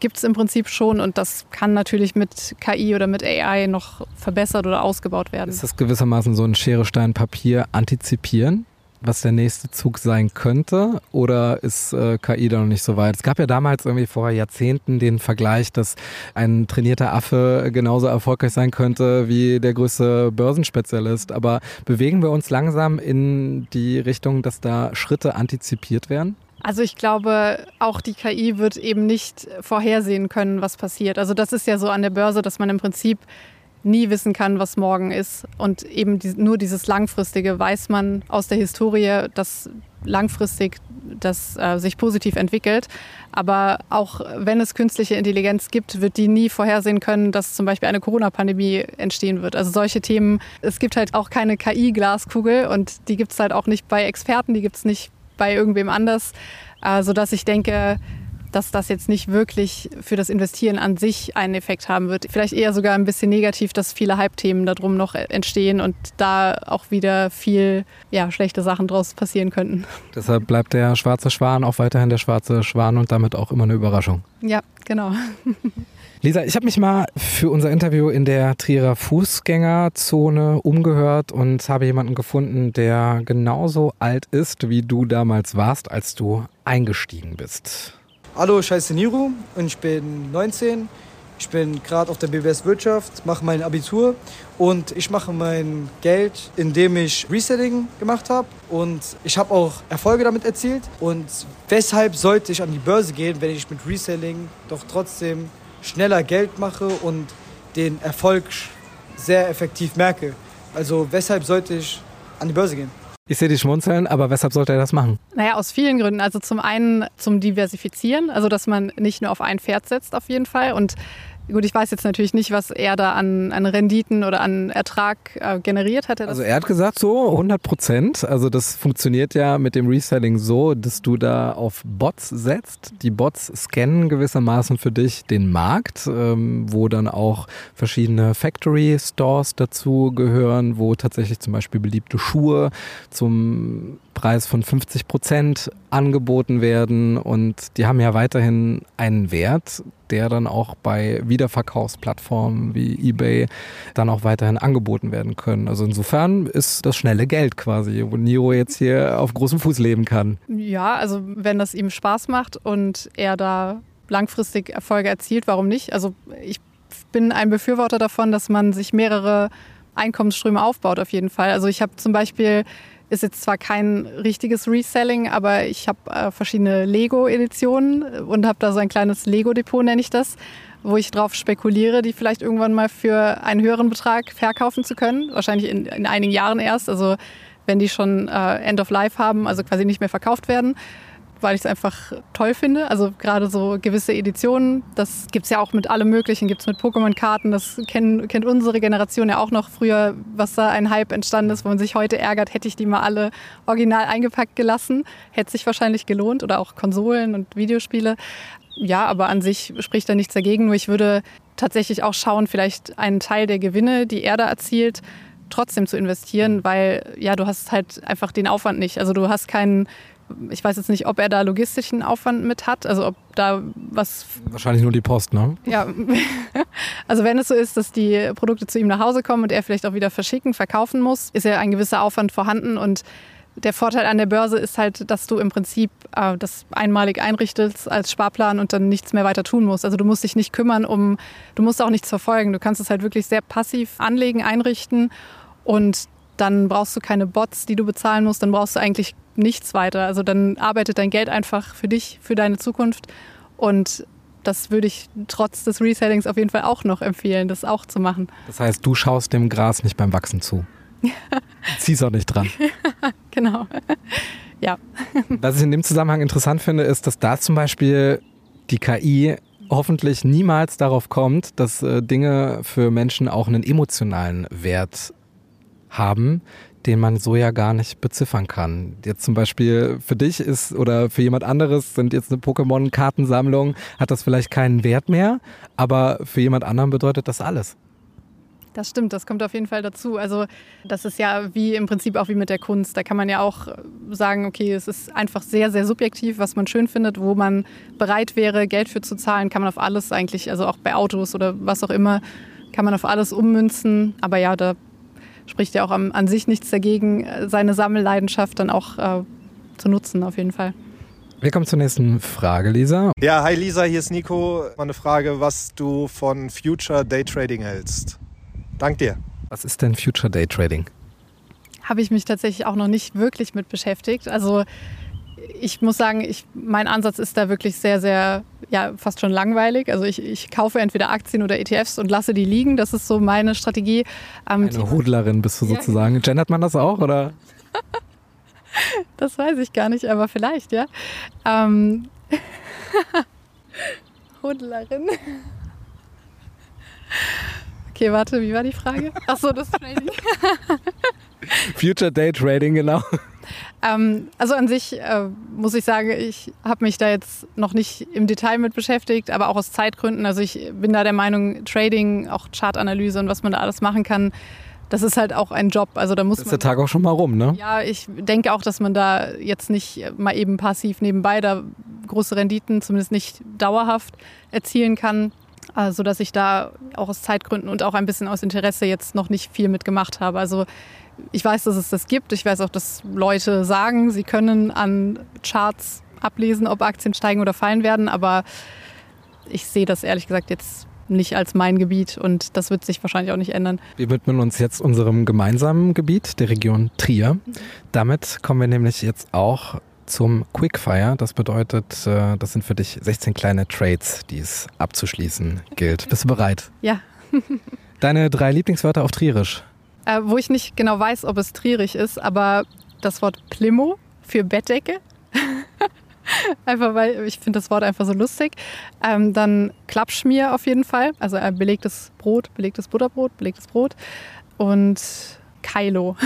gibt es im Prinzip schon und das kann natürlich mit KI oder mit AI noch verbessert oder ausgebaut werden. Ist das gewissermaßen so ein Schere, Stein, Papier antizipieren? was der nächste Zug sein könnte? Oder ist äh, KI da noch nicht so weit? Es gab ja damals irgendwie vor Jahrzehnten den Vergleich, dass ein trainierter Affe genauso erfolgreich sein könnte wie der größte Börsenspezialist. Aber bewegen wir uns langsam in die Richtung, dass da Schritte antizipiert werden? Also ich glaube, auch die KI wird eben nicht vorhersehen können, was passiert. Also das ist ja so an der Börse, dass man im Prinzip nie wissen kann, was morgen ist. Und eben die, nur dieses Langfristige weiß man aus der Historie, dass langfristig das äh, sich positiv entwickelt. Aber auch wenn es künstliche Intelligenz gibt, wird die nie vorhersehen können, dass zum Beispiel eine Corona-Pandemie entstehen wird. Also solche Themen, es gibt halt auch keine KI-Glaskugel und die gibt es halt auch nicht bei Experten, die gibt es nicht bei irgendwem anders, äh, sodass ich denke, dass das jetzt nicht wirklich für das Investieren an sich einen Effekt haben wird. Vielleicht eher sogar ein bisschen negativ, dass viele Hype-Themen darum noch entstehen und da auch wieder viel ja, schlechte Sachen draus passieren könnten. Deshalb bleibt der schwarze Schwan auch weiterhin der schwarze Schwan und damit auch immer eine Überraschung. Ja, genau. Lisa, ich habe mich mal für unser Interview in der Trierer Fußgängerzone umgehört und habe jemanden gefunden, der genauso alt ist, wie du damals warst, als du eingestiegen bist. Hallo, ich heiße Niro und ich bin 19. Ich bin gerade auf der BWS Wirtschaft, mache mein Abitur und ich mache mein Geld, indem ich Resetting gemacht habe und ich habe auch Erfolge damit erzielt. Und weshalb sollte ich an die Börse gehen, wenn ich mit Reselling doch trotzdem schneller Geld mache und den Erfolg sehr effektiv merke? Also weshalb sollte ich an die Börse gehen? Ich sehe dich schmunzeln, aber weshalb sollte er das machen? Naja, aus vielen Gründen. Also zum einen zum Diversifizieren, also dass man nicht nur auf ein Pferd setzt auf jeden Fall und Gut, ich weiß jetzt natürlich nicht, was er da an, an Renditen oder an Ertrag äh, generiert hat. Also er hat gesagt so 100 Prozent. Also das funktioniert ja mit dem Reselling so, dass du da auf Bots setzt. Die Bots scannen gewissermaßen für dich den Markt, ähm, wo dann auch verschiedene Factory Stores dazu gehören, wo tatsächlich zum Beispiel beliebte Schuhe zum Preis von 50 Prozent angeboten werden und die haben ja weiterhin einen Wert, der dann auch bei Wiederverkaufsplattformen wie eBay dann auch weiterhin angeboten werden können. Also insofern ist das schnelle Geld quasi, wo Niro jetzt hier auf großem Fuß leben kann. Ja, also wenn das ihm Spaß macht und er da langfristig Erfolge erzielt, warum nicht? Also ich bin ein Befürworter davon, dass man sich mehrere Einkommensströme aufbaut auf jeden Fall. Also ich habe zum Beispiel ist jetzt zwar kein richtiges Reselling, aber ich habe äh, verschiedene Lego-Editionen und habe da so ein kleines Lego-Depot, nenne ich das, wo ich drauf spekuliere, die vielleicht irgendwann mal für einen höheren Betrag verkaufen zu können. Wahrscheinlich in, in einigen Jahren erst, also wenn die schon äh, End of Life haben, also quasi nicht mehr verkauft werden weil ich es einfach toll finde. Also gerade so gewisse Editionen, das gibt es ja auch mit allem Möglichen, gibt es mit Pokémon-Karten, das kenn, kennt unsere Generation ja auch noch früher, was da ein Hype entstanden ist, wo man sich heute ärgert, hätte ich die mal alle original eingepackt gelassen, hätte sich wahrscheinlich gelohnt oder auch Konsolen und Videospiele. Ja, aber an sich spricht da nichts dagegen, nur ich würde tatsächlich auch schauen, vielleicht einen Teil der Gewinne, die er da erzielt, trotzdem zu investieren, weil ja, du hast halt einfach den Aufwand nicht. Also du hast keinen ich weiß jetzt nicht, ob er da logistischen Aufwand mit hat, also ob da was. Wahrscheinlich nur die Post, ne? Ja. Also wenn es so ist, dass die Produkte zu ihm nach Hause kommen und er vielleicht auch wieder verschicken, verkaufen muss, ist ja ein gewisser Aufwand vorhanden und der Vorteil an der Börse ist halt, dass du im Prinzip äh, das einmalig einrichtest als Sparplan und dann nichts mehr weiter tun musst. Also du musst dich nicht kümmern um, du musst auch nichts verfolgen. Du kannst es halt wirklich sehr passiv anlegen, einrichten und dann brauchst du keine Bots, die du bezahlen musst, dann brauchst du eigentlich nichts weiter. Also dann arbeitet dein Geld einfach für dich, für deine Zukunft. Und das würde ich trotz des Resellings auf jeden Fall auch noch empfehlen, das auch zu machen. Das heißt, du schaust dem Gras nicht beim Wachsen zu. Ziehst auch nicht dran. genau. ja. Was ich in dem Zusammenhang interessant finde, ist, dass da zum Beispiel die KI hoffentlich niemals darauf kommt, dass äh, Dinge für Menschen auch einen emotionalen Wert haben, den man so ja gar nicht beziffern kann. Jetzt zum Beispiel für dich ist oder für jemand anderes sind jetzt eine Pokémon-Kartensammlung, hat das vielleicht keinen Wert mehr, aber für jemand anderen bedeutet das alles. Das stimmt, das kommt auf jeden Fall dazu. Also das ist ja wie im Prinzip auch wie mit der Kunst. Da kann man ja auch sagen, okay, es ist einfach sehr, sehr subjektiv, was man schön findet, wo man bereit wäre, Geld für zu zahlen, kann man auf alles eigentlich, also auch bei Autos oder was auch immer, kann man auf alles ummünzen. Aber ja, da spricht ja auch an, an sich nichts dagegen, seine Sammelleidenschaft dann auch äh, zu nutzen, auf jeden Fall. Wir kommen zur nächsten Frage, Lisa. Ja, hi Lisa, hier ist Nico. Mal eine Frage, was du von Future Day Trading hältst. Dank dir. Was ist denn Future Day Trading? Habe ich mich tatsächlich auch noch nicht wirklich mit beschäftigt. Also ich muss sagen, ich, mein Ansatz ist da wirklich sehr, sehr, ja, fast schon langweilig. Also ich, ich kaufe entweder Aktien oder ETFs und lasse die liegen. Das ist so meine Strategie. Ähm, Eine Hodlerin bist du sozusagen. Ja. Gendert man das auch, oder? Das weiß ich gar nicht, aber vielleicht, ja. Ähm. Hodlerin. Okay, warte, wie war die Frage? Achso, das Trading. Future Day Trading, genau. Ähm, also an sich äh, muss ich sagen, ich habe mich da jetzt noch nicht im Detail mit beschäftigt, aber auch aus Zeitgründen. Also ich bin da der Meinung, Trading, auch Chartanalyse und was man da alles machen kann, das ist halt auch ein Job. Also da muss ist man, der Tag auch schon mal rum, ne? Ja, ich denke auch, dass man da jetzt nicht mal eben passiv nebenbei da große Renditen, zumindest nicht dauerhaft erzielen kann. Also dass ich da auch aus Zeitgründen und auch ein bisschen aus Interesse jetzt noch nicht viel mitgemacht habe. Also ich weiß, dass es das gibt. Ich weiß auch, dass Leute sagen, sie können an Charts ablesen, ob Aktien steigen oder fallen werden. Aber ich sehe das ehrlich gesagt jetzt nicht als mein Gebiet und das wird sich wahrscheinlich auch nicht ändern. Wir widmen uns jetzt unserem gemeinsamen Gebiet, der Region Trier. Damit kommen wir nämlich jetzt auch zum Quickfire. Das bedeutet, äh, das sind für dich 16 kleine Trades, die es abzuschließen gilt. Bist du bereit? Ja. Deine drei Lieblingswörter auf Trierisch? Äh, wo ich nicht genau weiß, ob es trierig ist, aber das Wort Plimo für Bettdecke. einfach weil ich finde das Wort einfach so lustig. Ähm, dann Klappschmier auf jeden Fall, also äh, belegtes Brot, belegtes Butterbrot, belegtes Brot und Kailo.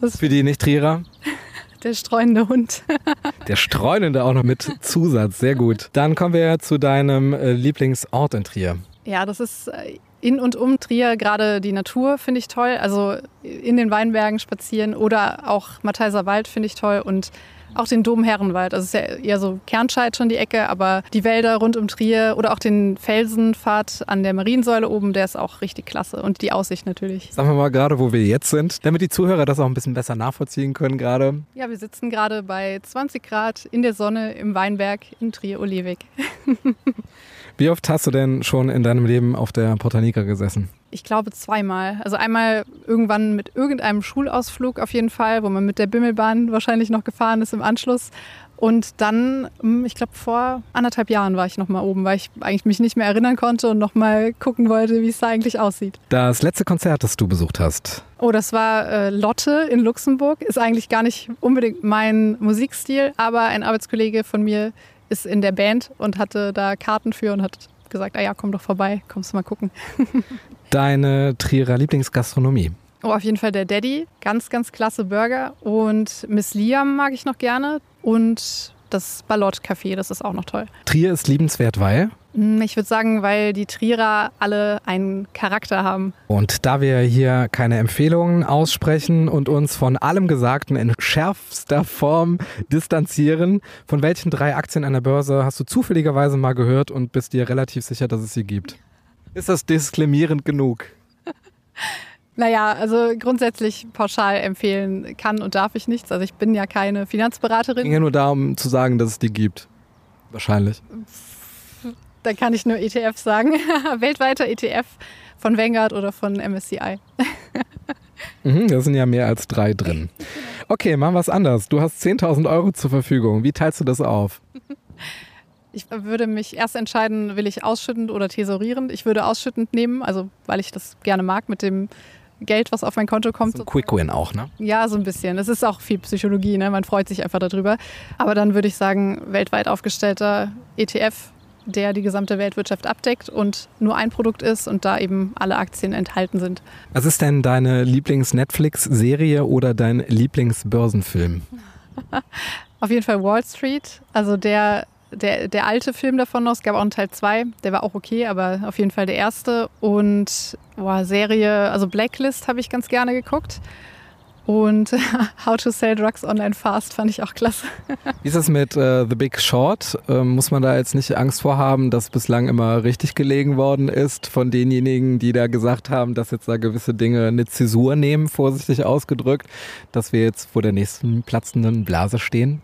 Für die Nicht-Trierer? Der streunende Hund. Der streunende auch noch mit Zusatz, sehr gut. Dann kommen wir zu deinem äh, Lieblingsort in Trier. Ja, das ist äh, in und um Trier gerade die Natur finde ich toll. Also in den Weinbergen spazieren oder auch Matheiser Wald finde ich toll und auch den Dom Herrenwald. Also es ist ja eher so Kernscheid schon die Ecke, aber die Wälder rund um Trier oder auch den Felsenpfad an der Mariensäule oben, der ist auch richtig klasse. Und die Aussicht natürlich. Sagen wir mal gerade, wo wir jetzt sind, damit die Zuhörer das auch ein bisschen besser nachvollziehen können gerade. Ja, wir sitzen gerade bei 20 Grad in der Sonne im Weinberg in Trier-Olewig. Wie oft hast du denn schon in deinem Leben auf der Portanica gesessen? Ich glaube zweimal. Also einmal irgendwann mit irgendeinem Schulausflug auf jeden Fall, wo man mit der Bimmelbahn wahrscheinlich noch gefahren ist im Anschluss. Und dann, hm, ich glaube, vor anderthalb Jahren war ich noch mal oben, weil ich eigentlich mich nicht mehr erinnern konnte und noch mal gucken wollte, wie es da eigentlich aussieht. Das letzte Konzert, das du besucht hast? Oh, das war äh, Lotte in Luxemburg. Ist eigentlich gar nicht unbedingt mein Musikstil, aber ein Arbeitskollege von mir ist in der Band und hatte da Karten für und hat gesagt, ah ja, komm doch vorbei, kommst du mal gucken. Deine Trierer Lieblingsgastronomie? Oh, auf jeden Fall der Daddy. Ganz, ganz klasse Burger. Und Miss Liam mag ich noch gerne. Und das Ballot Café, das ist auch noch toll. Trier ist liebenswert, weil? Hm, ich würde sagen, weil die Trierer alle einen Charakter haben. Und da wir hier keine Empfehlungen aussprechen und uns von allem Gesagten in schärfster Form distanzieren, von welchen drei Aktien an der Börse hast du zufälligerweise mal gehört und bist dir relativ sicher, dass es sie gibt? Ist das diskriminierend genug? Naja, also grundsätzlich pauschal empfehlen kann und darf ich nichts. Also ich bin ja keine Finanzberaterin. Ging ja nur darum zu sagen, dass es die gibt. Wahrscheinlich. Da kann ich nur ETF sagen. Weltweiter ETF von Vanguard oder von MSCI. mhm, da sind ja mehr als drei drin. Okay, machen wir es anders. Du hast 10.000 Euro zur Verfügung. Wie teilst du das auf? Ich würde mich erst entscheiden, will ich ausschüttend oder tesorierend. Ich würde ausschüttend nehmen, also weil ich das gerne mag mit dem Geld, was auf mein Konto kommt. So ein Quick Win auch, ne? Ja, so ein bisschen. Es ist auch viel Psychologie, ne? Man freut sich einfach darüber. Aber dann würde ich sagen, weltweit aufgestellter ETF der die gesamte Weltwirtschaft abdeckt und nur ein Produkt ist und da eben alle Aktien enthalten sind. Was ist denn deine Lieblings-Netflix-Serie oder dein Lieblingsbörsenfilm? Auf jeden Fall Wall Street. Also der, der, der alte Film davon noch, es gab auch einen Teil 2, der war auch okay, aber auf jeden Fall der erste. Und boah, Serie, also Blacklist habe ich ganz gerne geguckt. Und How to Sell Drugs Online Fast fand ich auch klasse. Wie ist es mit äh, The Big Short? Ähm, muss man da jetzt nicht Angst vor haben, dass bislang immer richtig gelegen worden ist von denjenigen, die da gesagt haben, dass jetzt da gewisse Dinge eine Zäsur nehmen, vorsichtig ausgedrückt, dass wir jetzt vor der nächsten platzenden Blase stehen?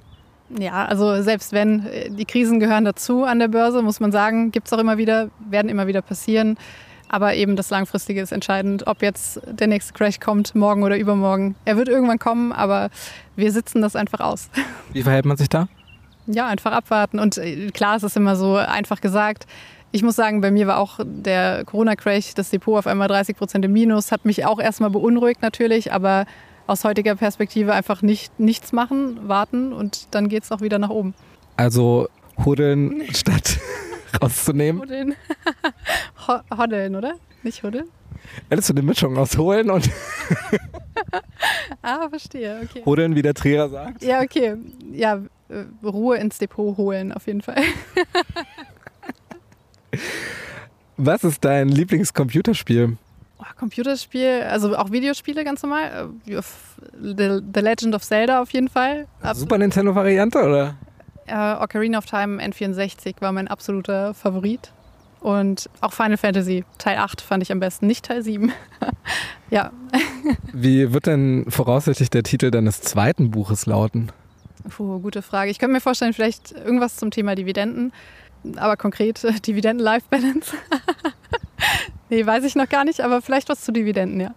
Ja, also selbst wenn äh, die Krisen gehören dazu an der Börse, muss man sagen, gibt es auch immer wieder, werden immer wieder passieren. Aber eben das Langfristige ist entscheidend, ob jetzt der nächste Crash kommt, morgen oder übermorgen. Er wird irgendwann kommen, aber wir sitzen das einfach aus. Wie verhält man sich da? Ja, einfach abwarten. Und äh, klar, es ist immer so einfach gesagt. Ich muss sagen, bei mir war auch der Corona-Crash, das Depot auf einmal 30 Prozent im Minus, hat mich auch erstmal beunruhigt natürlich, aber aus heutiger Perspektive einfach nicht, nichts machen, warten und dann geht es auch wieder nach oben. Also huddeln statt rauszunehmen. Huddeln. Hoddeln, oder? Nicht huddeln? Hättest du eine Mischung aus holen und ah, verstehe, okay. Huddeln, wie der Träger sagt? Ja, okay. Ja, äh, Ruhe ins Depot holen, auf jeden Fall. Was ist dein Lieblingscomputerspiel? Computerspiel, also auch Videospiele ganz normal. Äh, The, The Legend of Zelda auf jeden Fall. Super Nintendo-Variante, oder? Ocarina of Time N64 war mein absoluter Favorit. Und auch Final Fantasy Teil 8 fand ich am besten, nicht Teil 7. ja. Wie wird denn voraussichtlich der Titel deines zweiten Buches lauten? Puh, gute Frage. Ich könnte mir vorstellen, vielleicht irgendwas zum Thema Dividenden, aber konkret äh, Dividenden-Life-Balance. nee, weiß ich noch gar nicht, aber vielleicht was zu Dividenden, ja.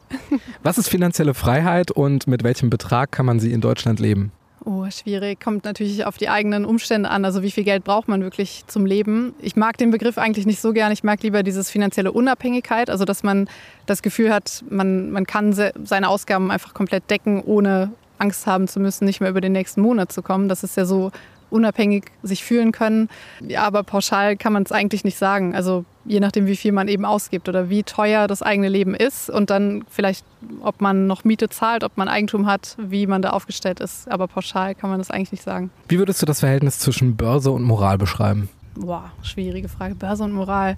Was ist finanzielle Freiheit und mit welchem Betrag kann man sie in Deutschland leben? Oh, schwierig. Kommt natürlich auf die eigenen Umstände an. Also wie viel Geld braucht man wirklich zum Leben? Ich mag den Begriff eigentlich nicht so gern. Ich mag lieber dieses finanzielle Unabhängigkeit. Also dass man das Gefühl hat, man, man kann seine Ausgaben einfach komplett decken, ohne Angst haben zu müssen, nicht mehr über den nächsten Monat zu kommen. Das ist ja so unabhängig sich fühlen können. Ja, aber pauschal kann man es eigentlich nicht sagen. Also je nachdem, wie viel man eben ausgibt oder wie teuer das eigene Leben ist und dann vielleicht, ob man noch Miete zahlt, ob man Eigentum hat, wie man da aufgestellt ist. Aber pauschal kann man das eigentlich nicht sagen. Wie würdest du das Verhältnis zwischen Börse und Moral beschreiben? Boah, schwierige Frage. Börse und Moral.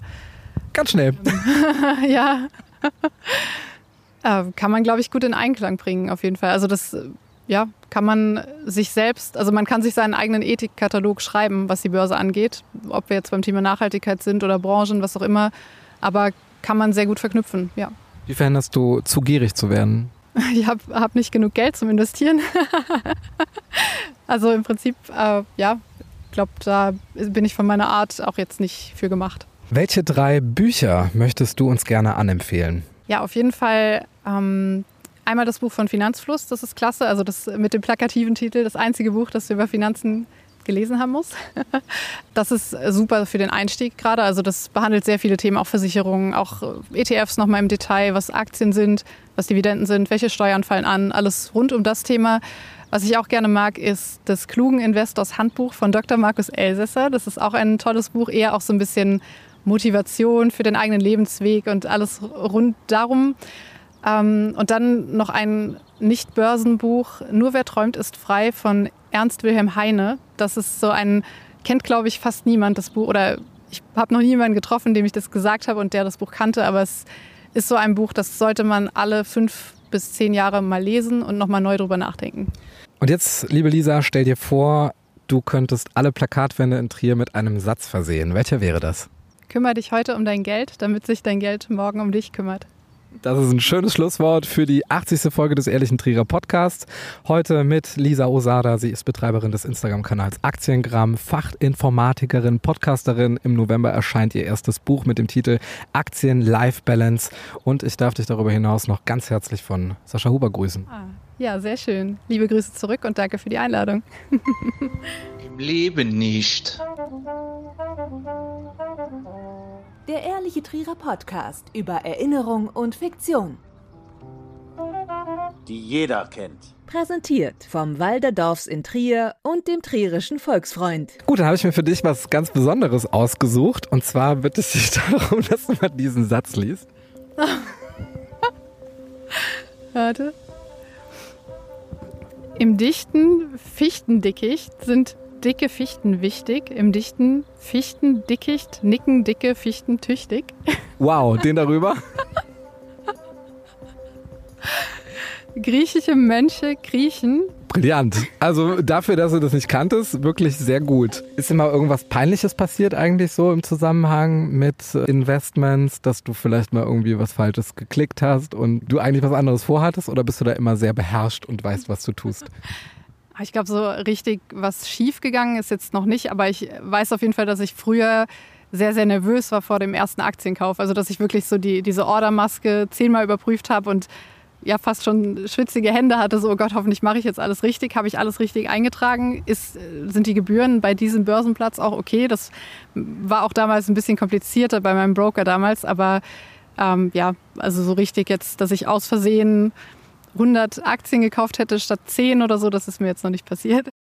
Ganz schnell. ja. Äh, kann man, glaube ich, gut in Einklang bringen, auf jeden Fall. Also das ja, kann man sich selbst, also man kann sich seinen eigenen Ethikkatalog schreiben, was die Börse angeht, ob wir jetzt beim Thema Nachhaltigkeit sind oder Branchen, was auch immer, aber kann man sehr gut verknüpfen, ja. Wie verhinderst du, zu gierig zu werden? Ich habe hab nicht genug Geld zum Investieren. also im Prinzip, äh, ja, ich glaube, da bin ich von meiner Art auch jetzt nicht für gemacht. Welche drei Bücher möchtest du uns gerne anempfehlen? Ja, auf jeden Fall ähm, Einmal das Buch von Finanzfluss, das ist klasse, also das mit dem plakativen Titel, das einzige Buch, das du über Finanzen gelesen haben muss. Das ist super für den Einstieg gerade. Also das behandelt sehr viele Themen, auch Versicherungen, auch ETFs nochmal im Detail, was Aktien sind, was Dividenden sind, welche Steuern fallen an, alles rund um das Thema. Was ich auch gerne mag, ist das klugen Investors Handbuch von Dr. Markus Elsässer. Das ist auch ein tolles Buch, eher auch so ein bisschen Motivation für den eigenen Lebensweg und alles rund darum. Ähm, und dann noch ein Nicht-Börsenbuch, Nur wer träumt ist frei von Ernst Wilhelm Heine. Das ist so ein, kennt glaube ich fast niemand das Buch oder ich habe noch niemanden getroffen, dem ich das gesagt habe und der das Buch kannte, aber es ist so ein Buch, das sollte man alle fünf bis zehn Jahre mal lesen und nochmal neu drüber nachdenken. Und jetzt, liebe Lisa, stell dir vor, du könntest alle Plakatwände in Trier mit einem Satz versehen. Welcher wäre das? Kümmer dich heute um dein Geld, damit sich dein Geld morgen um dich kümmert. Das ist ein schönes Schlusswort für die 80. Folge des Ehrlichen Trierer Podcasts. Heute mit Lisa Osada. Sie ist Betreiberin des Instagram-Kanals Aktiengramm, Fachinformatikerin, Podcasterin. Im November erscheint ihr erstes Buch mit dem Titel Aktien Life Balance. Und ich darf dich darüber hinaus noch ganz herzlich von Sascha Huber grüßen. Ah, ja, sehr schön. Liebe Grüße zurück und danke für die Einladung. Im Leben nicht. Der Ehrliche Trierer Podcast über Erinnerung und Fiktion. Die jeder kennt. Präsentiert vom Walderdorfs in Trier und dem Trierischen Volksfreund. Gut, dann habe ich mir für dich was ganz Besonderes ausgesucht. Und zwar bitte ich dich darum, dass du mal diesen Satz liest. Warte. Im dichten Fichtendickicht sind dicke Fichten wichtig, im dichten Fichten dickicht, nicken dicke Fichten tüchtig. Wow, den darüber? Griechische Mönche kriechen. Brillant. Also dafür, dass du das nicht kanntest, wirklich sehr gut. Ist immer irgendwas Peinliches passiert eigentlich so im Zusammenhang mit Investments, dass du vielleicht mal irgendwie was Falsches geklickt hast und du eigentlich was anderes vorhattest oder bist du da immer sehr beherrscht und weißt, was du tust? Ich glaube, so richtig was schief gegangen ist jetzt noch nicht, aber ich weiß auf jeden Fall, dass ich früher sehr, sehr nervös war vor dem ersten Aktienkauf. Also, dass ich wirklich so die, diese Ordermaske zehnmal überprüft habe und ja fast schon schwitzige Hände hatte, so oh Gott, hoffentlich mache ich jetzt alles richtig, habe ich alles richtig eingetragen, ist, sind die Gebühren bei diesem Börsenplatz auch okay. Das war auch damals ein bisschen komplizierter bei meinem Broker damals, aber ähm, ja, also so richtig jetzt, dass ich aus Versehen 100 Aktien gekauft hätte statt 10 oder so, das ist mir jetzt noch nicht passiert.